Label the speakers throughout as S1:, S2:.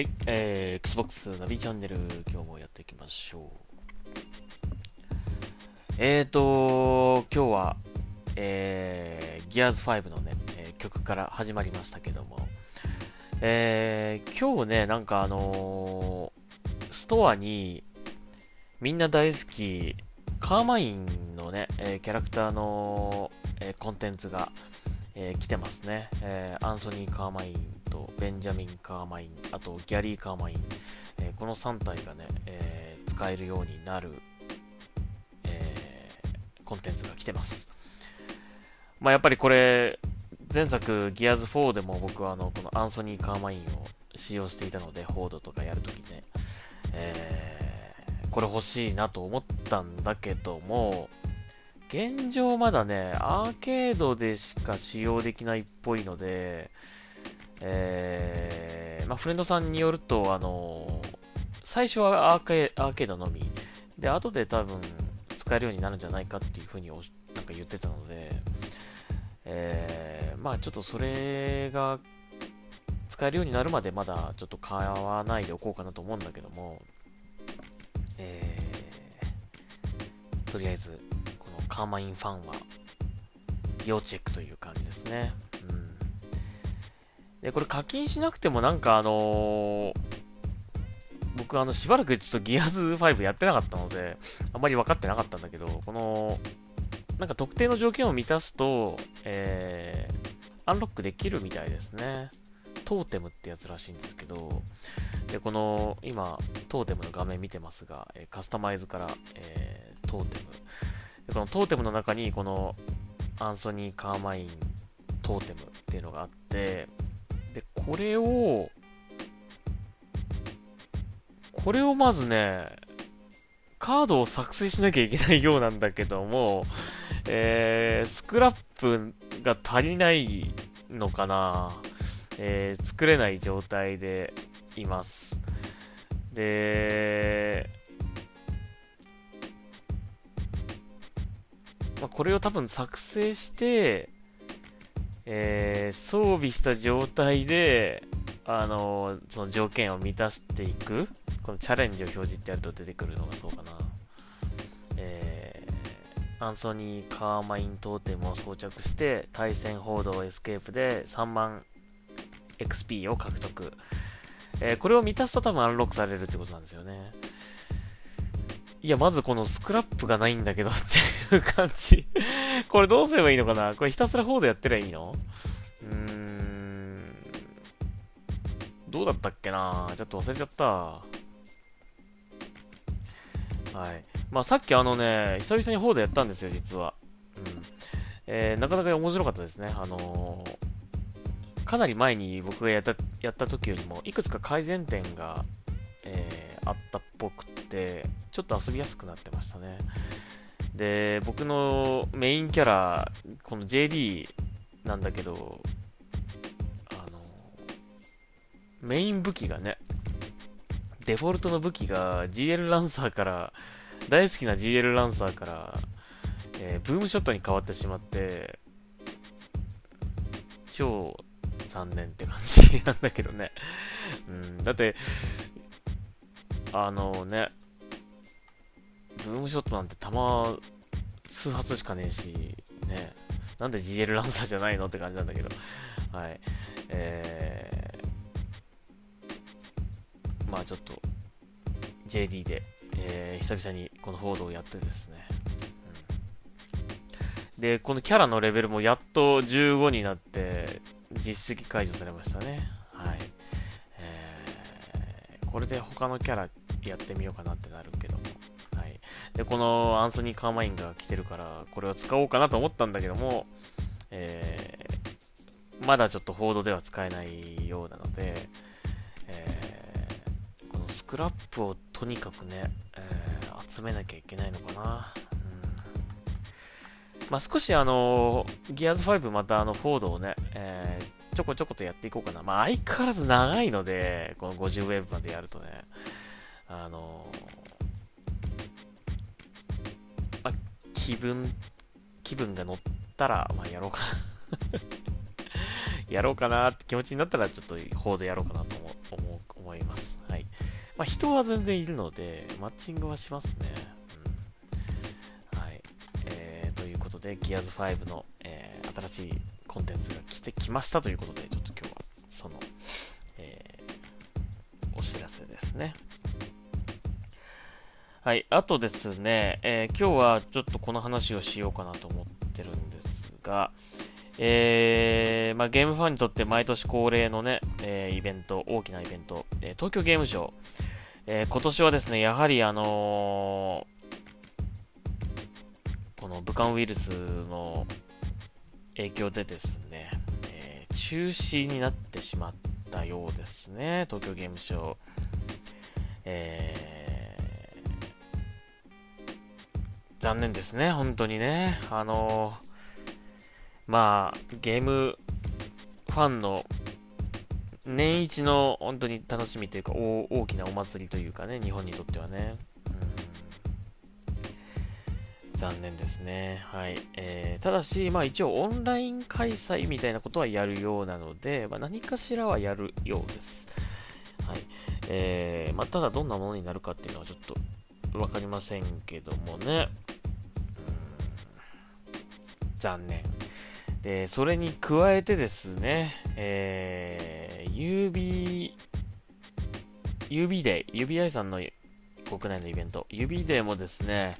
S1: はい、えー、Xbox ナビチャンネル、今日もやっていきましょう。えーと、今日は、えー、Gears 5のね、え、曲から始まりましたけども、えー、今日ね、なんかあのー、ストアに、みんな大好き、カーマインのね、えー、キャラクターの、えー、コンテンツが、えー、来てますね、えー、アンソニー・カーマインとベンジャミン・カーマイン、あとギャリー・カーマイン、えー、この3体がね、えー、使えるようになる、えー、コンテンツが来てます。まあ、やっぱりこれ、前作ギアズ4でも僕はあの、このアンソニー・カーマインを使用していたので、フォードとかやるときね、えー、これ欲しいなと思ったんだけども、現状まだね、アーケードでしか使用できないっぽいので、えー、まあ、フレンドさんによると、あの最初はアーケアーケードのみ、で、後で多分使えるようになるんじゃないかっていうふうになんか言ってたので、えー、まあちょっとそれが使えるようになるまでまだちょっと買わないでおこうかなと思うんだけども、えー、とりあえず、このカーマインファンは要チェックという感じですね。で、これ課金しなくてもなんかあのー、僕あのしばらくちょっとギアズ5やってなかったので、あんまり分かってなかったんだけど、この、なんか特定の条件を満たすと、えー、アンロックできるみたいですね。トーテムってやつらしいんですけど、で、この、今、トーテムの画面見てますが、えカスタマイズから、えー、トーテム。で、このトーテムの中に、この、アンソニー・カーマイントーテムっていうのがあって、これを、これをまずね、カードを作成しなきゃいけないようなんだけども、えー、スクラップが足りないのかな、えー、作れない状態でいます。で、まあ、これを多分作成して、えー、装備した状態で、あのー、その条件を満たしていく、このチャレンジを表示ってやると出てくるのがそうかな。えー、アンソニー・カーマイントーテムを装着して、対戦ホードエスケープで3万 XP を獲得。えー、これを満たすと多分アンロックされるってことなんですよね。いや、まずこのスクラップがないんだけどっていう感じこれどうすればいいのかな？これひたすらホードやってりゃいいの？うーん。どうだったっけな？ちょっと忘れちゃった。はい。まあさっきあのね、久々にフォードやったんですよ、実は。うん。えー、なかなか面白かったですね。あのー、かなり前に僕がやった、やった時よりも、いくつか改善点が、えー、あったっぽくて、ちょっと遊びやすくなってましたね。で、僕のメインキャラ、この JD なんだけど、あの、メイン武器がね、デフォルトの武器が GL ランサーから、大好きな GL ランサーから、えー、ブームショットに変わってしまって、超残念って感じなんだけどね。うん、だって、あのね、ブームショットなんて弾数発しかねえし、ね。なんで GL ランサーじゃないのって感じなんだけど。はい。えー、まあちょっと、JD で、えー、久々にこのフォードをやってですね。うん、で、このキャラのレベルもやっと15になって、実績解除されましたね。はい。えー、これで他のキャラやってみようかなってなる。で、このアンソニー・カーマインが来てるから、これを使おうかなと思ったんだけども、えー、まだちょっとフォードでは使えないようなので、えー、このスクラップをとにかくね、えー、集めなきゃいけないのかな。うん、まあ、少しあの、ギアーズ5またあの、フォードをね、えー、ちょこちょことやっていこうかな。まあ、相変わらず長いので、この50ウェーブまでやるとね、気分、気分が乗ったら、まあ、やろうか やろうかなって気持ちになったら、ちょっと、方でやろうかなと思思思います。はいまあ、人は全然いるので、マッチングはしますね。うん、はい。えー、ということで、Gears 5の、えー、新しいコンテンツが来てきましたということで、ちょっと今日はその、えー、お知らせですね。はい。あとですね、えー、今日はちょっとこの話をしようかなと思ってるんですが、えー、まあ、ゲームファンにとって毎年恒例のね、えー、イベント、大きなイベント、え東京ゲームショウ。え今年はですね、やはりあのこの武漢ウイルスの影響でですね、え中止になってしまったようですね、東京ゲームショウ。えー残念ですね、本当にね。あのー、まあ、ゲームファンの年一の本当に楽しみというか大きなお祭りというかね、日本にとってはね。残念ですね。はい。えー、ただし、まあ一応オンライン開催みたいなことはやるようなので、まあ、何かしらはやるようです。はい。えー、まあただどんなものになるかっていうのはちょっとわかりませんけどもね。残念。で、それに加えてですね、えー、UB、UB デイ、UBI さんの国内のイベント、UB デイもですね、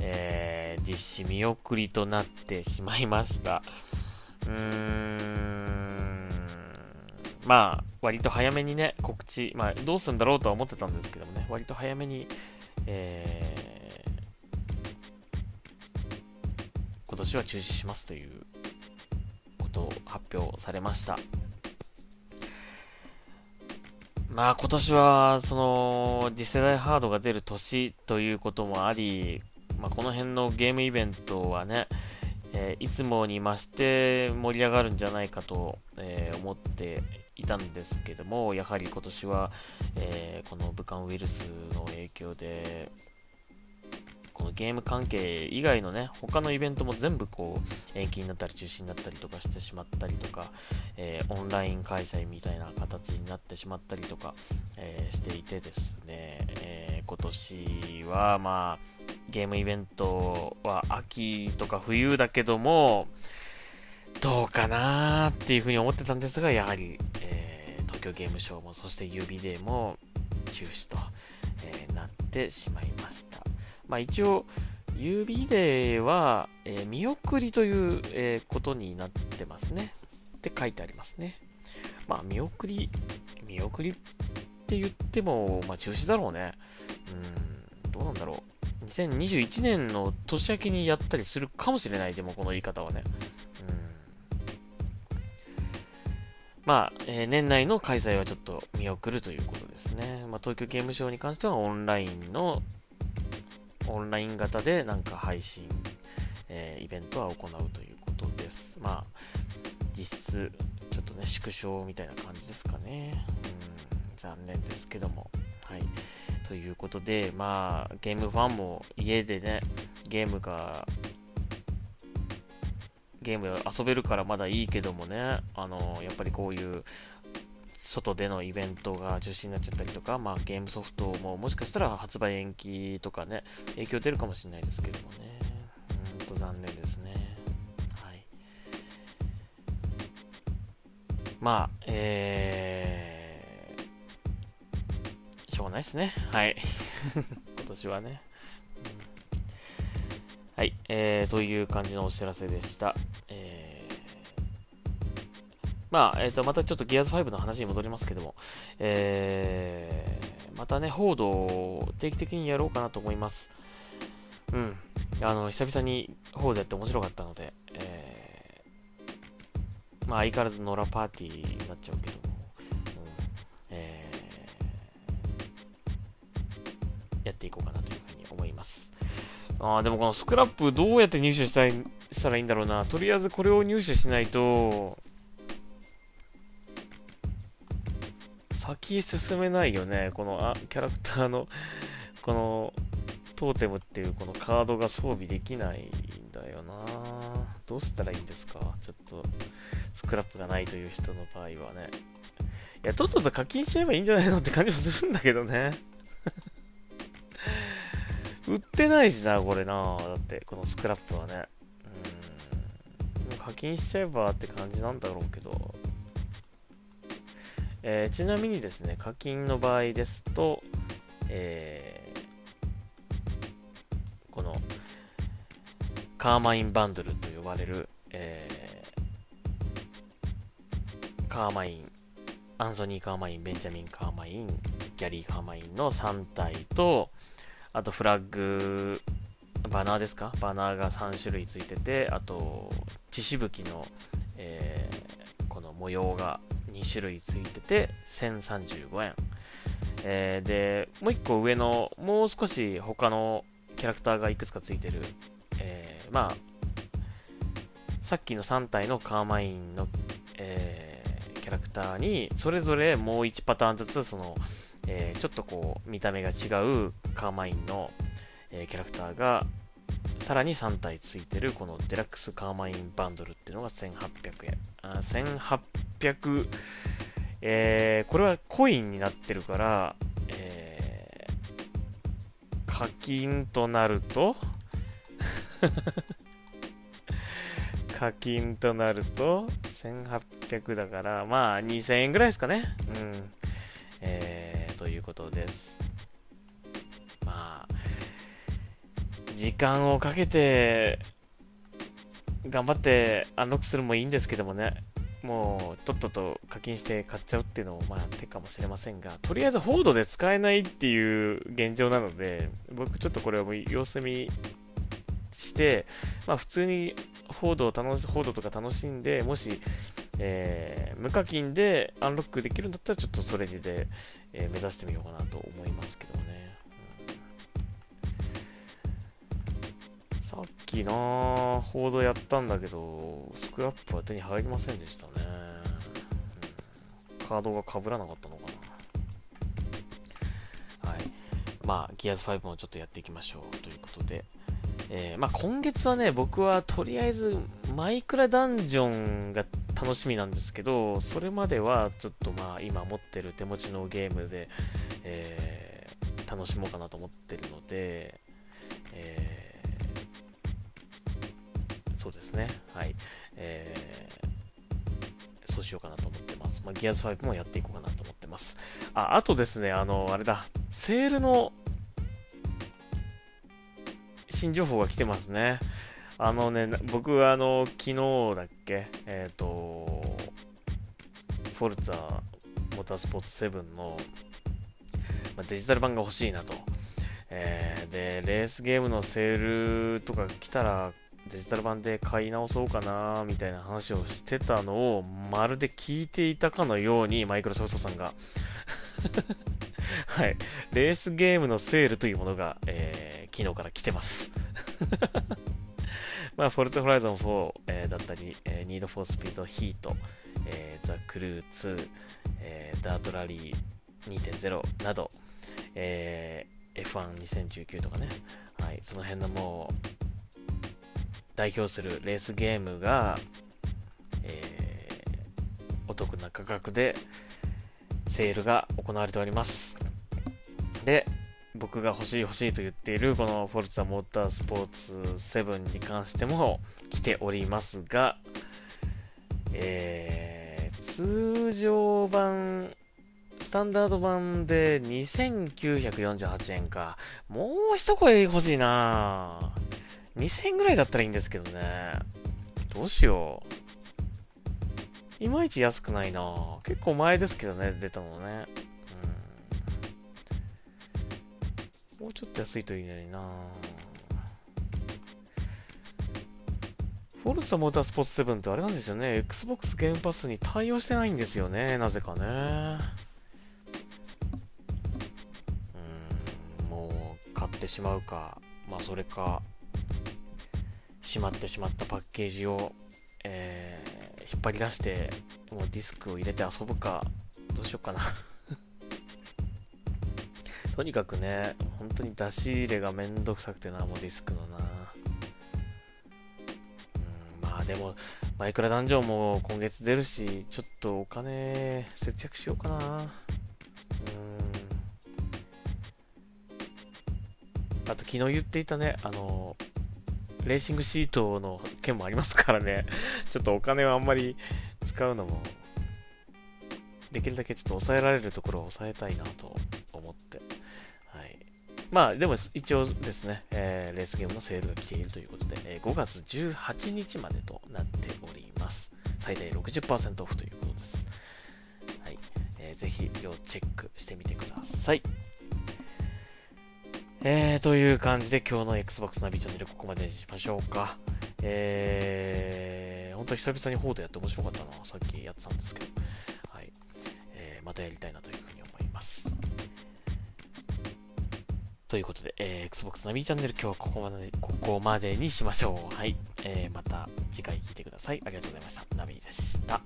S1: えー、実施見送りとなってしまいました。うーん、まあ、割と早めにね、告知、まあ、どうするんだろうとは思ってたんですけどもね、割と早めに、えー今年は中止しますということを発表されました。まあ今年は、その、次世代ハードが出る年ということもあり、まあこの辺のゲームイベントはね、えー、いつもに増して盛り上がるんじゃないかと、えー、思っていたんですけども、やはり今年は、えー、この武漢ウイルスの影響で、このゲーム関係以外のね、他のイベントも全部こう、延期になったり中止になったりとかしてしまったりとか、えー、オンライン開催みたいな形になってしまったりとか、えー、していてですね、えー、今年はまあ、ゲームイベントは秋とか冬だけども、どうかなーっていうふうに思ってたんですが、やはり、え東京ゲームショウも、そして UB デーも中止と、えなってしまいました。まあ一応、指では、えー、見送りという、えー、ことになってますね。って書いてありますね。まあ見送り、見送りって言っても、まあ中止だろうね。うん、どうなんだろう。2021年の年明けにやったりするかもしれない、でもこの言い方はね。うん。まあ、えー、年内の開催はちょっと見送るということですね。まあ、東京ゲームショウに関してはオンラインのオンライン型でなんか配信、えー、イベントは行うということです。まあ、実質、ちょっとね、縮小みたいな感じですかね。うん、残念ですけども。はい。ということで、まあ、ゲームファンも家でね、ゲームが、ゲーム遊べるからまだいいけどもね、あの、やっぱりこういう外でのイベントが中止になっちゃったりとか、まあ、ゲームソフトももしかしたら発売延期とかね、影響出るかもしれないですけどもね。うんと残念ですね。はい。まあ、えー、しょうがないですね。はい。今年はね。はい、えー、という感じのお知らせでした。まあ、えっ、ー、と、またちょっとギアーズ5の話に戻りますけども、えー、またね、ホードを定期的にやろうかなと思います。うん。あの、久々にホードやって面白かったので、えー、まあ、相変わらず野良パーティーになっちゃうけども、うん、えー、やっていこうかなというふうに思います。あでもこのスクラップどうやって入手したいしたらいいんだろうな。とりあえずこれを入手しないと、先進めないよね。このあキャラクターの このトーテムっていうこのカードが装備できないんだよな。どうしたらいいんですか？ちょっとスクラップがないという人の場合はね。いや、とっとと課金しちゃえばいいんじゃないのって感じもするんだけどね。売ってないしな、これな。だって、このスクラップはね。うん。課金しちゃえばって感じなんだろうけど。えー、ちなみにですね、課金の場合ですと、えー、この、カーマインバンドルと呼ばれる、えー、カーマイン、アンソニー・カーマイン、ベンジャミン・カーマイン、ギャリー・カーマインの3体と、あとフラッグ、バナーですか？バナーが3種類ついてて、あと、血しぶきの、えー、この模様が2種類ついてて、1035円。えー、で、もう1個上の、もう少し他のキャラクターがいくつかついてる、えー、まあ、さっきの3体のカーマインの、えー、キャラクターに、それぞれもう1パターンずつ、その、えー、ちょっとこう、見た目が違うカーマインの、えー、キャラクターが、さらに3体ついてる、このデラックスカーマインバンドルっていうのが1800円。あ、えー、これはコインになってるから、えー、課金となると 課金となると、1800だから、まあ、2000円ぐらいですかね。うん。えーということです。まあ、時間をかけて、頑張ってアンロックするもいいんですけどもね、もうとっとと課金して買っちゃうっていうのもまあ手かもしれませんが、とりあえずホードで使えないっていう現状なので、僕ちょっとこれを様子見して、まあ普通にホードを楽し、ホードとか楽しんで、もしえー、無課金でアンロックできるんだったらちょっとそれで、えー、目指してみようかなと思いますけどね。さっきなホードやったんだけど、スクラップは手に入りませんでしたね。うん、カードが被らなかったのかな。はい。まあ、ギアズ5もちょっとやっていきましょうということで。えー、まあ、今月はね、僕はとりあえずマイクラダンジョンが楽しみなんですけど、それまではちょっとまあ今持ってる手持ちのゲームで、えー、楽しもうかなと思ってるので、そうですね、はい、えー、そうしようかなと思ってます。まあ、ギアズ5もやっていこうかなと思ってます。あ、あとですね、あの、あれだ、セールの新情報が来てますね。あのね、僕、あの、昨日だっけ、えっ、ー、と、フォルツァモータースポーツ7の、ま、デジタル版が欲しいなと。えー、で、レースゲームのセールとか来たら、デジタル版で買い直そうかな、みたいな話をしてたのを、まるで聞いていたかのように、マイクロソフトさんが。はい、レースゲームのセールというものが、えー、昨日から来てます。まあ、フォルツホライゾン4、えー、だったり、えー、ニードフォースピードヒート、えー、ザ・クルー2、えー、ダートラリー2.0など、えー、 F1 2019 とかね、はい、その辺のもう、代表するレースゲームが、えー、お得な価格でセールが行われております。で、僕が欲しい欲しいと言っているこのフォルツァモータースポーツ7に関しても来ておりますが、えー、通常版、スタンダード版で2948円か。もう一声欲しいな2000円ぐらいだったらいいんですけどね。どうしよう。いまいち安くないな結構前ですけどね、出たのね。うんもうちょっと安いといいのになフォルツァモータースポーツ7ってあれなんですよね。Xbox ゲームパスに対応してないんですよね。なぜかね。うん、もう買ってしまうか。まあそれか、しまってしまったパッケージを、えー、引っ張り出して、もうディスクを入れて遊ぶか、どうしようかな とにかくね、本当に出し入れがめんどくさくてな、もうディスクのな。うん、まあでも、マイクラダンジョンも今月出るし、ちょっとお金節約しようかな。うん。あと昨日言っていたね、あの、レーシングシートの件もありますからね、ちょっとお金をあんまり使うのも、できるだけちょっと抑えられるところを抑えたいなと思って、はい。まあ、でも一応ですね、えー、レースゲームのセールが来ているということで、えー、5月18日までとなっております。最大60%オフということです。はい。えー、ぜひ、要チェックしてみてください。えー、という感じで今日の Xbox ナビチャンネルここまでにしましょうか。えー、本当久々にホードやって面白かったな。さっきやってたんですけど。はい。えー、またやりたいなというふうに思います。ということで、えー、Xbox ナビチャンネル今日はここまで、ここまでにしましょう。はい。えー、また次回聞いてください。ありがとうございました。ナビでした。